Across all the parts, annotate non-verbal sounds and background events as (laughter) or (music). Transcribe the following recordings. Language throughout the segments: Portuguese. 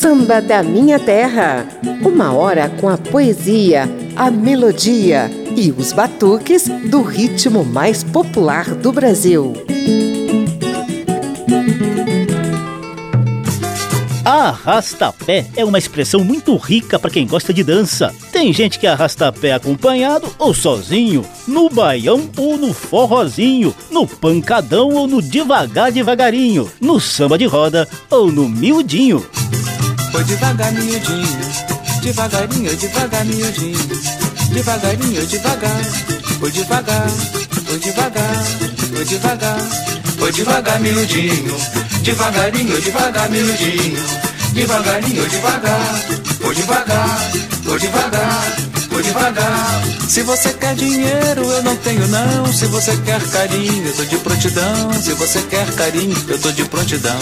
Samba da Minha Terra. Uma hora com a poesia, a melodia e os batuques do ritmo mais popular do Brasil. Arrasta-pé é uma expressão muito rica para quem gosta de dança. Tem gente que arrasta pé acompanhado ou sozinho, no baião ou no forrozinho, no pancadão ou no devagar devagarinho, no samba de roda ou no miudinho. Foi devagar, miudinho, devagarinho, devagar, miudinho, devagarinho, devagar, foi devagar, foi devagar, foi devagar, foi devagar, miudinho, devagarinho, devagar, miudinho, devagarinho, devagar, foi devagar, foi devagar, devagar. Se você quer dinheiro, eu não tenho não. Se você quer carinho, eu tô de prontidão. Se você quer carinho, eu tô de prontidão.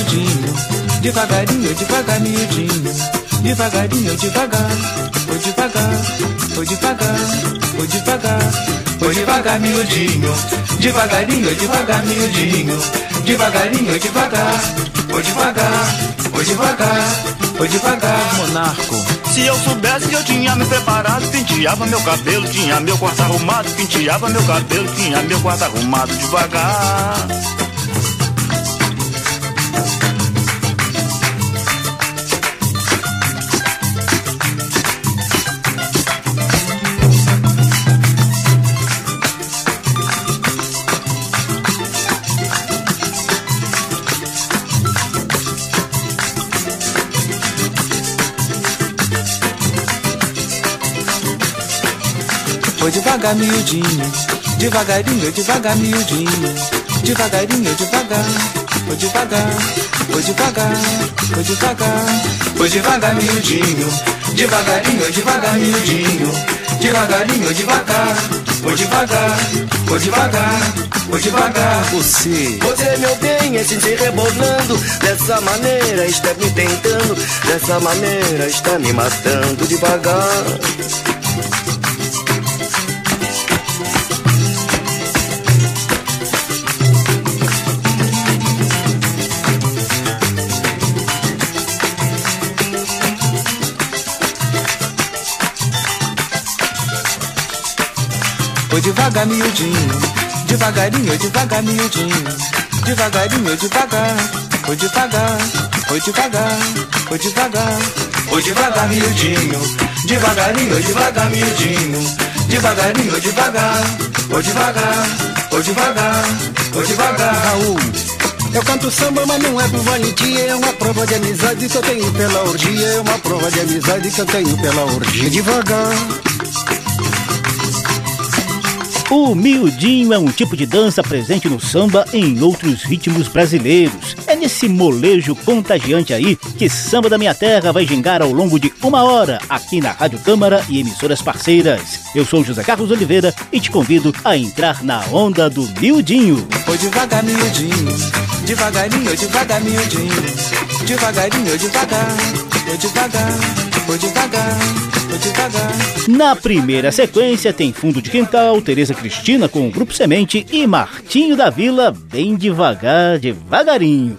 Miudinho, devagarinho, devagar, miudinho, devagarinho, devagar. Foi devagar, foi devagar, foi devagar, foi devagar, miudinho, devagarinho, devagar, miudinho, devagarinho, devagar. Foi devagar, foi devagar, foi devagar, monarco. Se eu soubesse eu tinha me preparado, penteava meu cabelo, tinha meu quarto arrumado, penteava meu cabelo, tinha meu quarto arrumado devagar. Foi devagar, miudinho, devagarinho, devagar, miudinho, devagarinho, devagar. Foi devagar, foi devagar, foi devagar, foi devagar, miudinho, devagarinho, devagar, miudinho, devagarinho, devagar. Foi devagar, foi devagar, foi devagar. Você, Você, meu bem, é se rebolando. Dessa maneira está me tentando. Dessa maneira está me matando. Devagar foi devagar, miudinho, devagarinho, devagar, miudinho, devagarinho, devagar. Foi devagar, foi devagar, foi devagar, foi devagar, miudinho, devagarinho, devagar, miudinho, devagarinho, devagar. Foi devagar, foi devagar, foi devagar. Raul. Eu canto samba, mas não é por valentia, é uma prova de amizade que eu tenho pela orgia, é uma prova de amizade que eu tenho pela orgia. Devagar. O miudinho é um tipo de dança presente no samba e em outros ritmos brasileiros. É nesse molejo contagiante aí que Samba da Minha Terra vai gingar ao longo de uma hora aqui na Rádio Câmara e emissoras parceiras. Eu sou José Carlos Oliveira e te convido a entrar na onda do miudinho. Foi devagar, miudinho, devagarinho, devagar, miudinho, devagarinho, devagar, foi devagar, foi devagar. Na primeira sequência tem Fundo de Quintal, Tereza Cristina com o Grupo Semente e Martinho da Vila, bem devagar, devagarinho.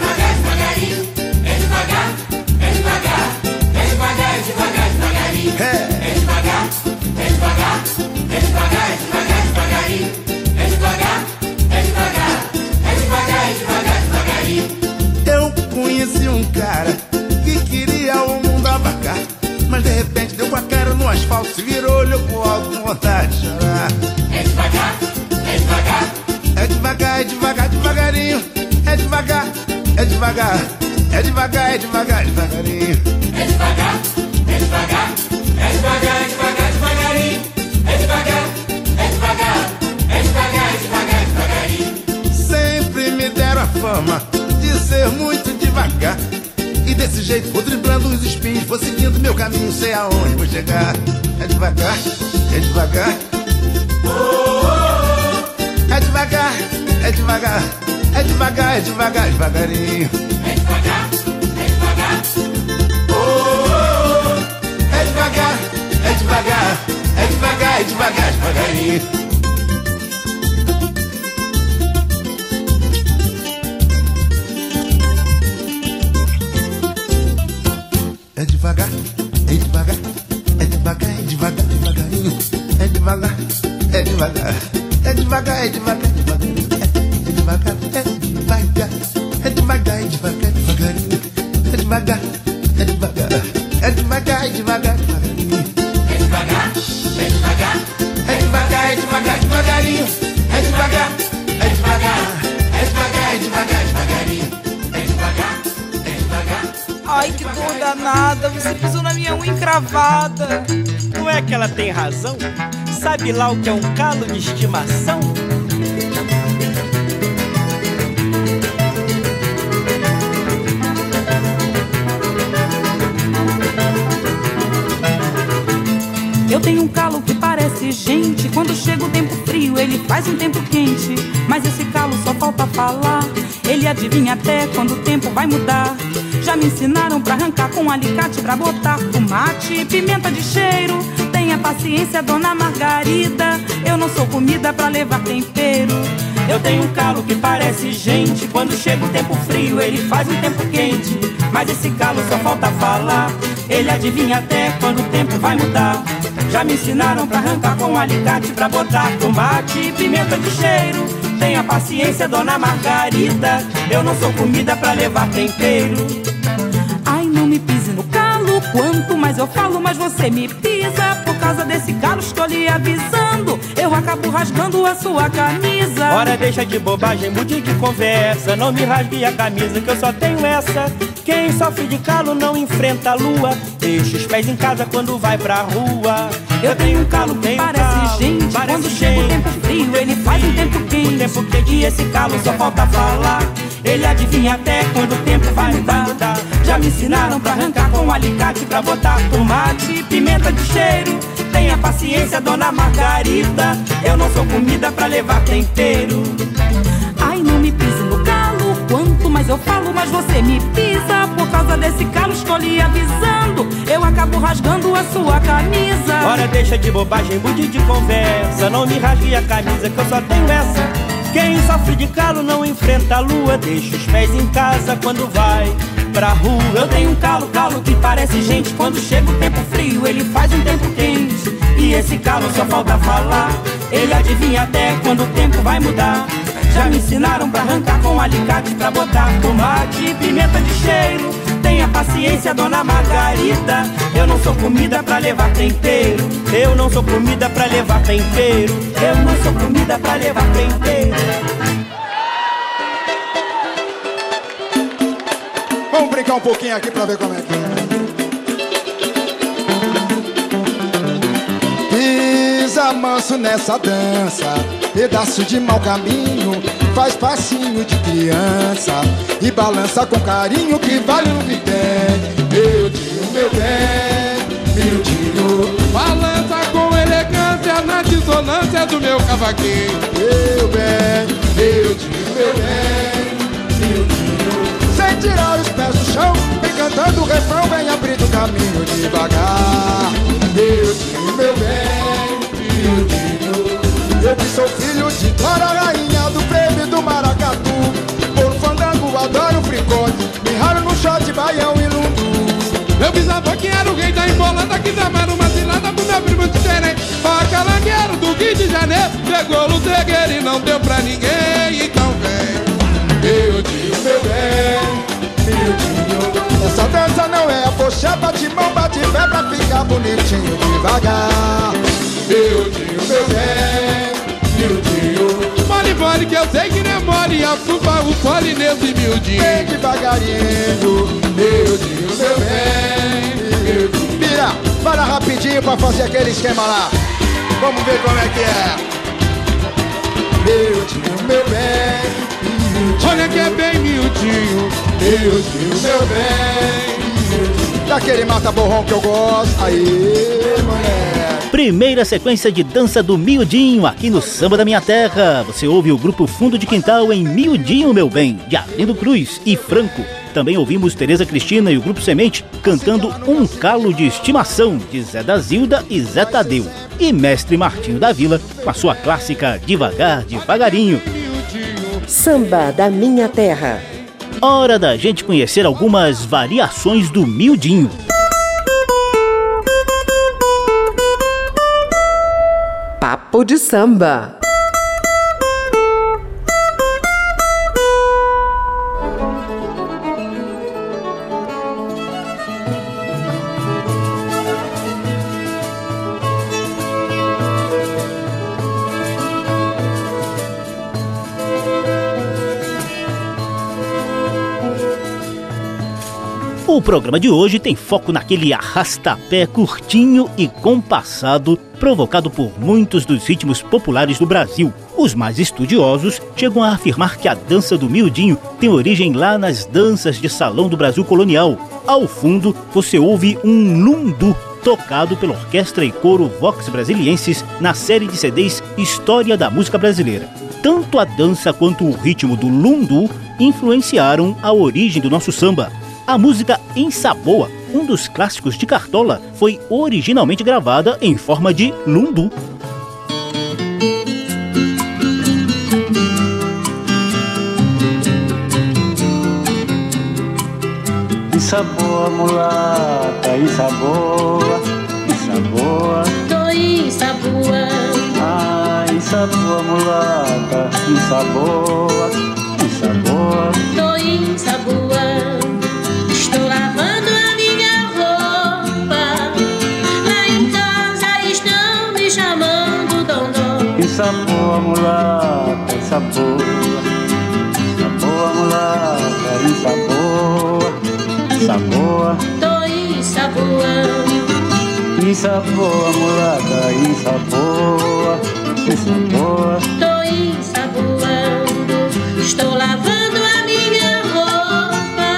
é devagar, é devagar, é devagar, é devagar, é devagarinho. Eu conheci um cara que queria o mundo abacar, mas de repente deu com a cara no asfalto, se virou, olhou pro alto com vontade de chorar. É devagar, é devagar, é devagar, é devagar, devagarinho, é devagar, é devagar, é devagar, é devagar, devagarinho. É devagar. Chegar. É devagar, é devagar. É devagar, é devagar, é devagar, é devagar, devagarinho. É devagar, é devagar, É devagar, é devagar, é devagar, é devagar, devagarinho. Devagar, é devagar, é devagar, é devagar, devagarinho. é devagar, é devagar, É devagar, é devagar, devagarinho. É devagar, é devagar, é devagar, é devagar, devagarinho. é devagar, é devagar. Ai, que dor danada. Você pisou na minha unha encravada. Não é que ela tem razão? Sabe lá o que é um calo de estimação? Eu tenho um calo que parece gente. Quando chega o tempo frio, ele faz um tempo quente. Mas esse calo só falta falar. Ele adivinha até quando o tempo vai mudar. Já me ensinaram pra arrancar com um alicate pra botar tomate pimenta de cheiro. Tenha paciência, dona Margarida. Eu não sou comida pra levar tempero. Eu tenho um calo que parece gente. Quando chega o tempo frio, ele faz um tempo quente. Mas esse calo só falta falar. Ele adivinha até quando o tempo vai mudar. Já me ensinaram pra arrancar com alicate pra botar tomate e pimenta de cheiro. Tenha paciência, dona Margarida. Eu não sou comida pra levar tempero. Quanto mais eu falo, mais você me pisa. Por causa desse calo, estou lhe avisando. Eu acabo rasgando a sua camisa. Ora, deixa de bobagem, mude de conversa. Não me rasgue a camisa, que eu só tenho essa. Quem sofre de calo não enfrenta a lua. Deixa os pés em casa quando vai pra rua. Eu tenho um calo que parece calo, gente. parece Quando chega o tempo frio, ele faz um tempo O quente. tempo quente e esse calo só falta falar. Ele adivinha até quando o tempo vai mudar. Já me ensinaram pra arrancar com um alicate pra botar tomate pimenta de cheiro. Tenha paciência, dona Margarida. Eu não sou comida pra levar tempero. Ai, não me pise no calo. Quanto mais eu falo, mais você me pisa. Por causa desse calo, estou lhe avisando. Eu acabo rasgando a sua camisa. Ora, deixa de bobagem, mude de conversa. Não me rasgue a camisa, que eu só tenho essa. Quem sofre de calo não enfrenta a lua. Deixa os pés em casa quando vai pra rua. Eu tenho um calo, calo que parece gente. Quando chega o tempo frio, ele faz um tempo quente. E esse calo só falta falar. Ele adivinha até quando o tempo vai mudar. Já me ensinaram pra arrancar com alicate pra botar tomate e pimenta de cheiro. Tenha paciência, dona Margarida. Eu não sou comida pra levar tempero. Eu não sou comida pra levar tempero. Eu não sou comida pra levar tempero. Brincar um pouquinho aqui pra ver como é que é. Pisa manso nessa dança, pedaço de mau caminho, faz passinho de criança e balança com carinho que vale um vitém. Meu tio, meu bem, meu tio, Balança com elegância na dissonância do meu cavaquinho. meu bem, meu tio, meu bem, tirar os pés do chão, vem cantando o refrão, vem abrindo o caminho devagar. Meu tio, meu bem, tio. Eu que sou filho de Clara, rainha do prêmio do Maracatu. Por fandango, adoro fricote, me raro no shot, baião e lundu. Meu bisavô que era o rei da embolada Que dava uma cilada pro meu primo diferente Pacalangueiro do Rio de Janeiro Chegou pé pra ficar bonitinho devagar. Meu meu bem, miudinho. Mole, mole, que eu sei que não é mole, afuba o fole nesse miudinho. Bem devagarinho, miudinho, meu bem, miudinho. Mira, para rapidinho pra fazer aquele esquema lá. Vamos ver como é que é. Miudinho, meu bem, Olha que é bem miudinho, miudinho, meu bem. Daquele mata-borrão que eu gosto. Aí, moleque. Primeira sequência de dança do Miudinho aqui no Samba da Minha Terra. Você ouve o grupo Fundo de Quintal em Miudinho, meu bem, de Arlindo Cruz e Franco. Também ouvimos Tereza Cristina e o Grupo Semente cantando Um Calo de Estimação de Zé da Zilda e Zé Tadeu. E Mestre Martinho da Vila com a sua clássica Devagar, Devagarinho. Samba da Minha Terra. Hora da gente conhecer algumas variações do miudinho. Papo de samba. O programa de hoje tem foco naquele arrastapé curtinho e compassado provocado por muitos dos ritmos populares do Brasil. Os mais estudiosos chegam a afirmar que a dança do miudinho tem origem lá nas danças de salão do Brasil colonial. Ao fundo, você ouve um lundu tocado pela orquestra e coro Vox Brasilienses na série de CDs História da Música Brasileira. Tanto a dança quanto o ritmo do lundu influenciaram a origem do nosso samba. A música Ensaboa, um dos clássicos de Cartola, foi originalmente gravada em forma de lundu. Ensaboa, mulata, ensaboa, ensaboa. Tô ensaboa. Ah, ensaboa, mulata, ensaboa, ensaboa. Tô ensaboa. Ensaboa, mulata, ensaboa. Ensaboa, mulata, ensaboa, ensaboa. Tô ensaboando. Ensaboa, mulata, ensaboa, ensaboa. Tô ensaboando. Estou lavando a minha roupa.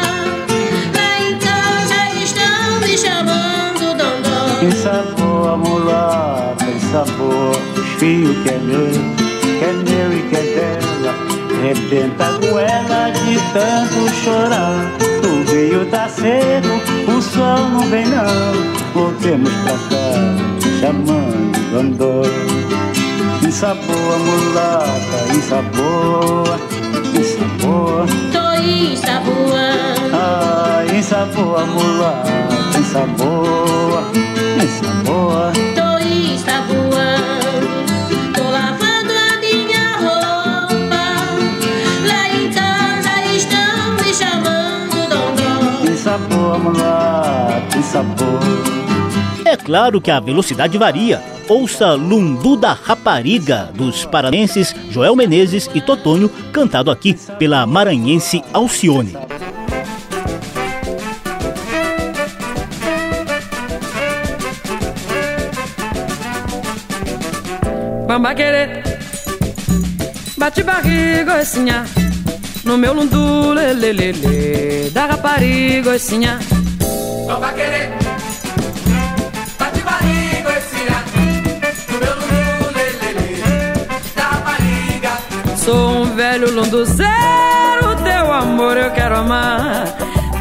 Lá em casa estão me chamando Dondô. Ensaboa, mulata, ensaboa. Os fios que é meu, que é meu e que é dela. Rebenta a goela de tanto chorar. O rio tá seco, o sol não vem não. Voltemos pra cá, chamando Dondô. Ensaboa, mulata, ensaboa, ensaboa. Tô ensaboando. Ah, ensaboa, mulata, ensaboa, ensaboa. É claro que a velocidade varia. Ouça Lundu da Rapariga, dos paranenses Joel Menezes e Totônio, cantado aqui pela maranhense Alcione. Bamba querer Bate barriga, oicinha No meu lundu, lelelele Da rapariga, oicinha Bamba querer. Bate barriga, oicinha No meu lundu, lelele Da rapariga Sou um velho lunduzeiro Teu amor eu quero amar.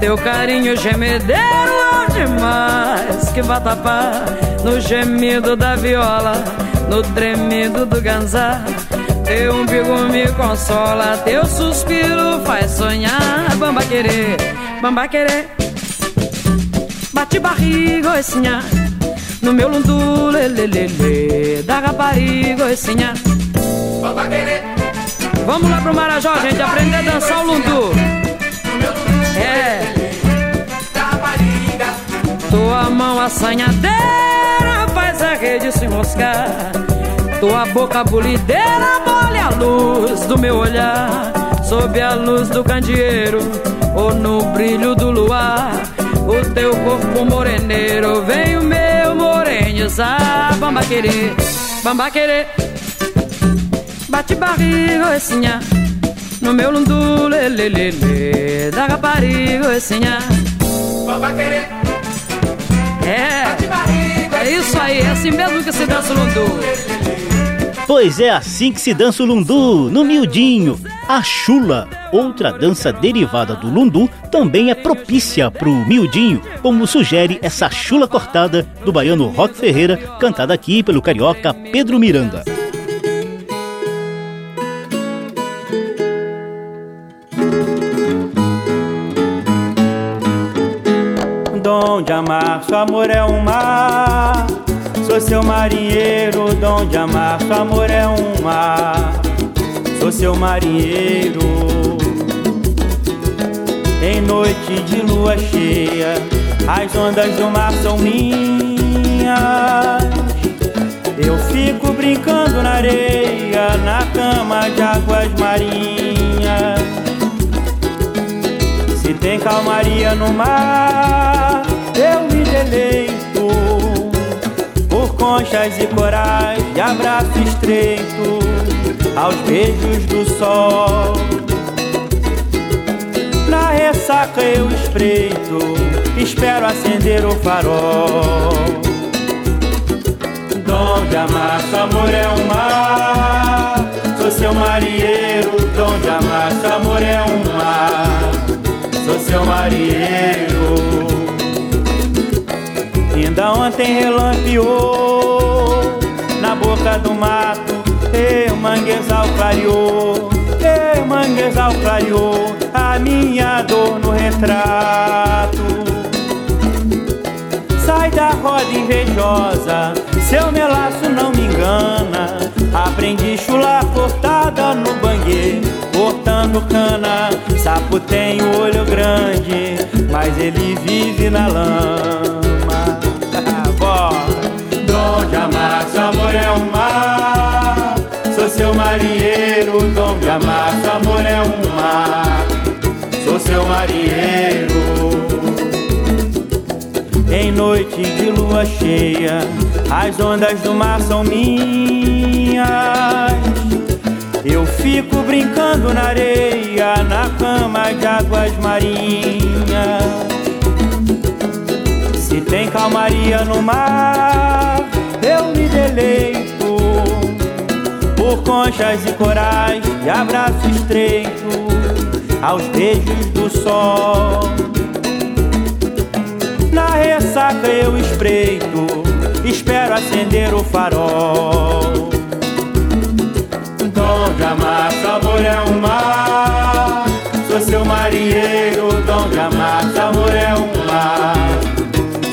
Teu carinho gemedeiro é demais. Que vatapá No gemido da viola. No tremido do ganzá. Teu umbigo me consola. Teu suspiro faz sonhar. Bamba querer, bamba querer Bate barriga, oicinha No meu lundu, lelelele Da rapariga, Bamba querer Vamos lá pro Marajó, gente, aprender a dançar o lundu. É. Tua mão assanhadeira faz a rede se enroscar. Tua boca bulideira molha a luz do meu olhar Sob a luz do candeeiro ou no brilho do luar O teu corpo moreneiro vem o meu morenho Bamba querer, bamba querer. Bate barriga, essinha No meu lundu, lelelele Da rapariga, essinha Bamba querer. É, é isso aí, é assim mesmo que se dança o lundu. Pois é assim que se dança o lundu, no miudinho. A chula, outra dança derivada do lundu, também é propícia pro miudinho, como sugere essa chula cortada do baiano Rock Ferreira, cantada aqui pelo carioca Pedro Miranda. Dom de amar, seu amor é um mar Sou seu marinheiro, dom de amar, seu amor é um mar. Sou seu marinheiro. Em noite de lua cheia, as ondas do mar são minhas. Eu fico brincando na areia, na cama de águas marinhas. Se tem calmaria no mar, eu me deleito conchas e corais de abraço estreito aos beijos do sol. Na ressaca eu espreito, espero acender o farol. Dom de amar, seu amor é um mar. Sou seu marinheiro, dom de amar, seu amor é um mar. Sou seu marinheiro. Ainda ontem relampeou na boca do mato, o manguezal clareou, o manguezal clareou a minha dor no retrato. Sai da roda invejosa, seu melaço não me engana. Aprendi chula cortada no banguê, cortando cana. Sapo tem o olho grande, mas ele vive na lama (laughs) dom de amar, amor é um mar. Seu marinheiro, dom de amar, amor é um mar. Sou seu marinheiro. Em noite de lua cheia, as ondas do mar são minhas. Eu fico brincando na areia, na cama de águas marinhas. Se tem calmaria no mar, por conchas e corais e abraço estreito aos beijos do sol. Na ressaca eu espreito, espero acender o farol. Dom de amar, sabor é um mar. Sou seu marinheiro, dom de amar, sabor é um mar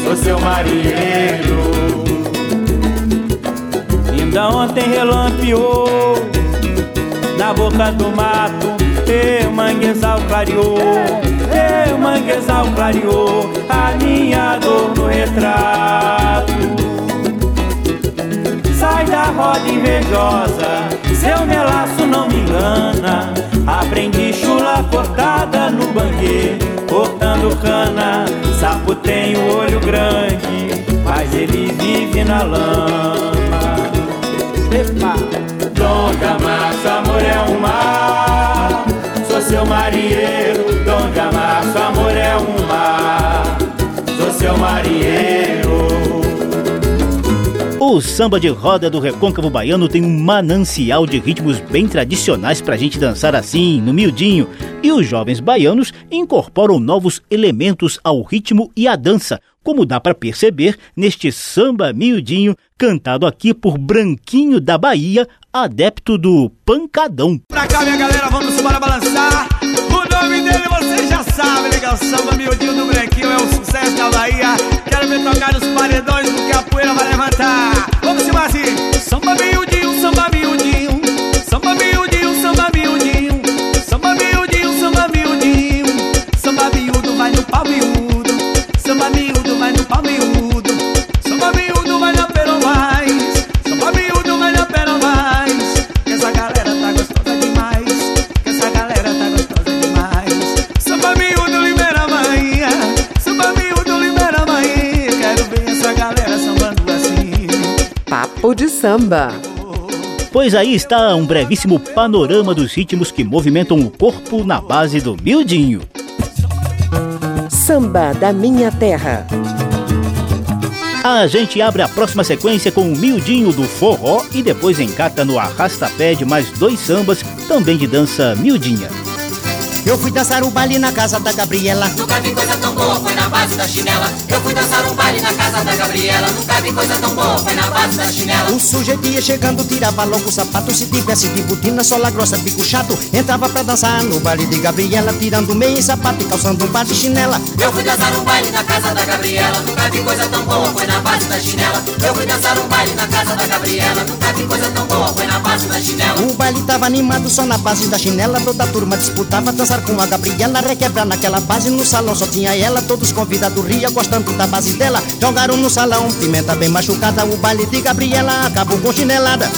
sou seu marinheiro. Ainda ontem relampeou na boca do mato, o manguezal clareou, o manguezal clareou a minha dor no retrato. Sai da roda invejosa, seu melaço não me engana. Aprendi chula cortada no banquete cortando cana. Sapo tem o olho grande, mas ele vive na lama. Dom amar, amor é um mar. Sou seu marinheiro, dom amar, amor é um mar. Sou seu marinheiro. O samba de roda do recôncavo baiano tem um manancial de ritmos bem tradicionais pra gente dançar assim, no miudinho. E os jovens baianos incorporam novos elementos ao ritmo e à dança, como dá para perceber neste samba miudinho cantado aqui por Branquinho da Bahia, adepto do pancadão. Pra cá, minha galera, vamos embora balançar. O nome dele você já sabe, legal. Samba miudinho do Branquinho é um sucesso da Bahia. Quero ver tocar nos paredões porque a poeira vai samba. Pois aí está um brevíssimo panorama dos ritmos que movimentam o corpo na base do miudinho. Samba da minha terra. A gente abre a próxima sequência com o miudinho do forró e depois encata no arrastapé de mais dois sambas, também de dança miudinha. Eu fui dançar o baile na casa da Gabriela. Nunca vi coisa tão boa, foi na base da chinela. Eu fui dançar um baile na casa da Gabriela. Nunca vi coisa tão boa, foi na base da chinela. O sujeito ia chegando, tirava logo o sapato. Se tivesse de botina, sola grossa, bico chato. Entrava pra dançar no baile de Gabriela, tirando meia e sapato e calçando um par de chinela. Eu fui dançar um baile na casa da Gabriela. Nunca vi coisa tão boa, foi na base da chinela. Eu fui dançar um baile na casa da Gabriela. Nunca vi coisa tão boa, foi na base da chinela. O baile tava animado só na base da chinela. Toda a turma disputava dançar com a Gabriela. Requebrar naquela base, no salão só tinha ela. Todos convidados ria, gostando da base dela. Jogaram no salão, pimenta bem machucada. O baile de Gabriela acabou com chinelada.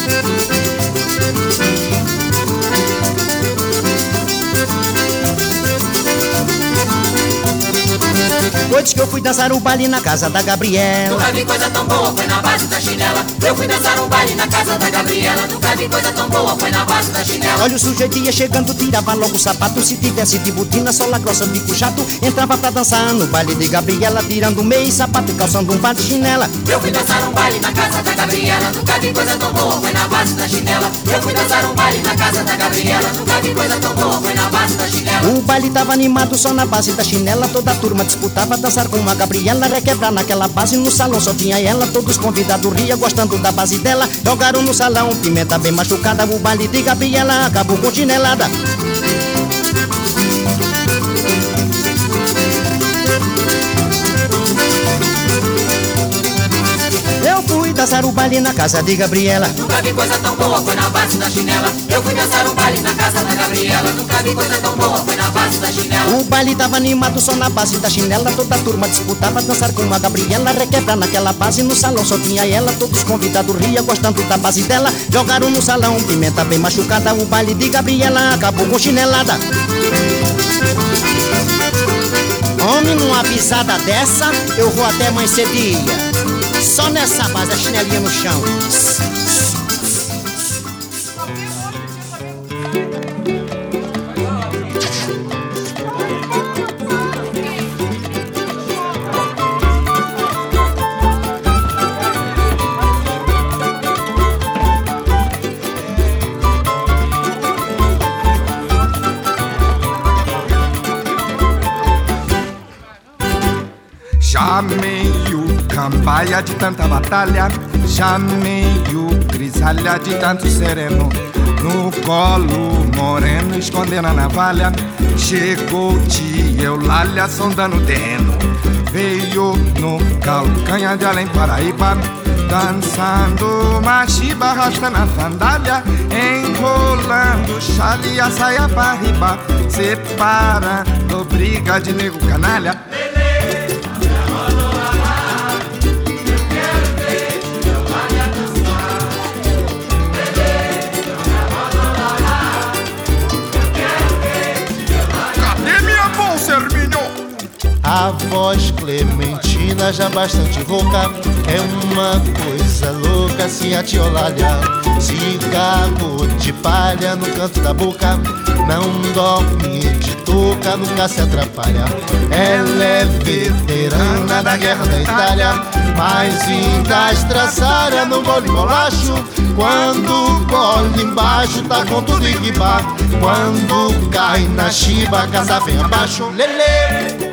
Noites que eu fui dançar o baile na casa da Gabriela. Nunca vi coisa tão boa, foi na base da chinela. Eu fui dançar um baile na casa da Gabriela. Nunca vi coisa tão boa, foi na base da chinela. Olha o sujeito ia chegando, tirava logo o sapato. Se tivesse de botina, sola grossa, bico chato. Entrava pra dançar no baile de Gabriela, tirando meia e sapato e calçando um par de chinela. Eu fui dançar um baile na casa da Gabriela. Nunca vi coisa tão boa, foi na base da chinela. Eu fui dançar um baile na casa da Gabriela. Nunca vi coisa tão boa, foi na base da chinela. O baile tava animado só na base da chinela. Toda a turma disputava dançar com a Gabriela. Requebrar naquela base, no salão só tinha ela. Todos convidados ria, gostando da base dela. Jogaram no salão, pimenta bem machucada. O baile de Gabriela acabou com chinelada. Dançar o baile na casa de Gabriela. Nunca vi coisa tão boa, foi na base da chinela. Eu fui dançar um baile na casa da Gabriela. Nunca vi coisa tão boa, foi na base da chinela. O baile tava animado só na base da chinela. Toda a turma disputava dançar com a Gabriela. Requebrar naquela base, no salão só tinha ela. Todos convidados ria, gostando da base dela. Jogaram no salão, pimenta bem machucada. O baile de Gabriela acabou com chinelada. Homem, numa pisada dessa, eu vou até mais cedinha. Só nessa base, a chinelinha no chão. Cambaia de tanta batalha, já meio grisalha de tanto sereno. No colo moreno, escondendo a navalha, chegou tia Eulália sondando o terreno. Veio no calcanha de além Paraíba, dançando machiba, arrastando a sandália, enrolando chale a saia pra riba, separa, briga de nego canalha. A voz clementina já bastante rouca. É uma coisa louca se a tiolalha Cigarro de palha no canto da boca. Não dorme de touca, nunca se atrapalha. Ela é veterana da guerra da Itália. Mas ainda estraçalha no gole bolacho. Quando gole embaixo tá com tudo em riba. Quando cai na chiba, casa vem abaixo. Lele!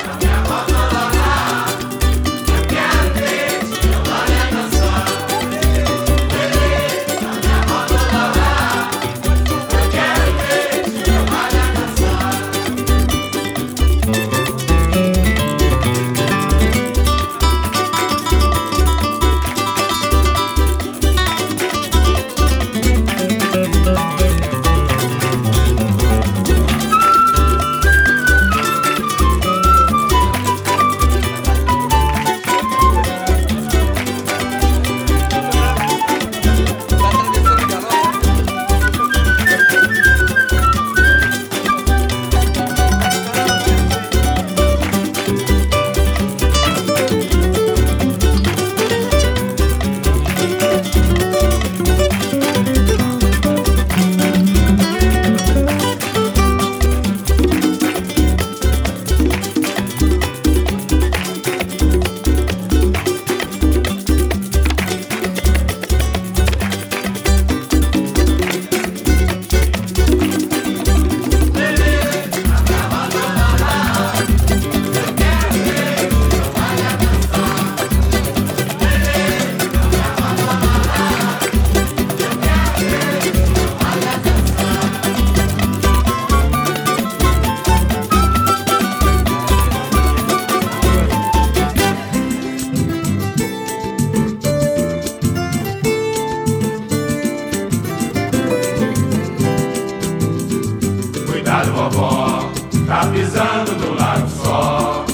cuidado, vovó, tá pisando no lago só.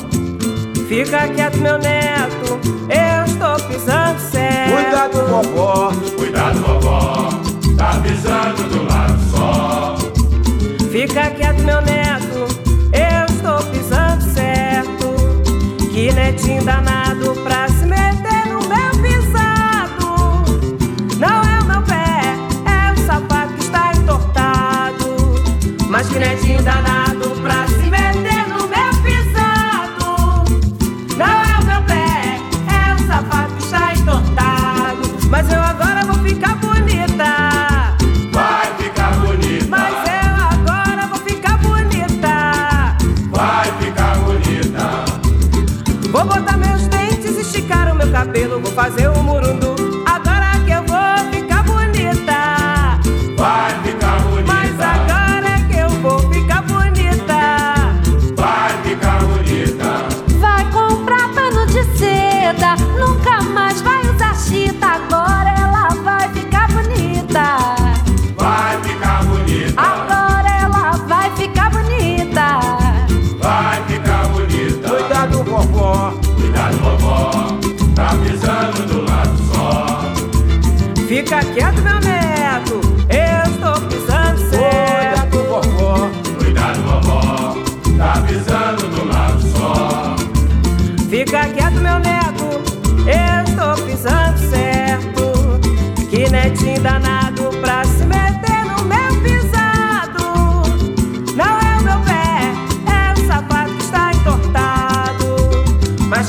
Fica quieto, meu neto, eu estou pisando certo. Cuidado, vovó, cuidado, vovó, tá pisando no lago só. Fica quieto, meu neto, eu estou pisando certo. Que netinho danado pra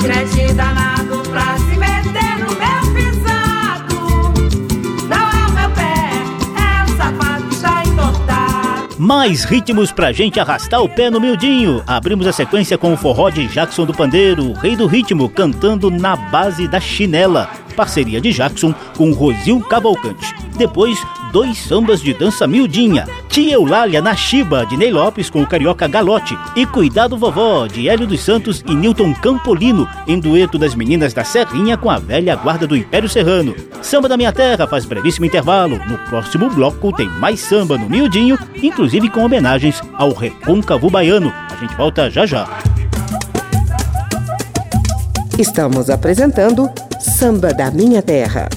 Mas danado pra se meter no meu pisado. Não é o meu pé, é o sapato está entortado. Mais ritmos pra gente arrastar o pé no miudinho. Abrimos a sequência com o forró de Jackson do Pandeiro, rei do ritmo, cantando na base da chinela. Parceria de Jackson com Rosil Cavalcante. Depois, dois sambas de dança miudinha. Tia Eulália na Chiba, de Ney Lopes com o carioca Galote. E Cuidado Vovó, de Hélio dos Santos e Newton Campolino, em dueto das meninas da Serrinha com a velha guarda do Império Serrano. Samba da Minha Terra faz brevíssimo intervalo. No próximo bloco tem mais samba no miudinho, inclusive com homenagens ao Recôncavo Baiano. A gente volta já já. Estamos apresentando Samba da Minha Terra.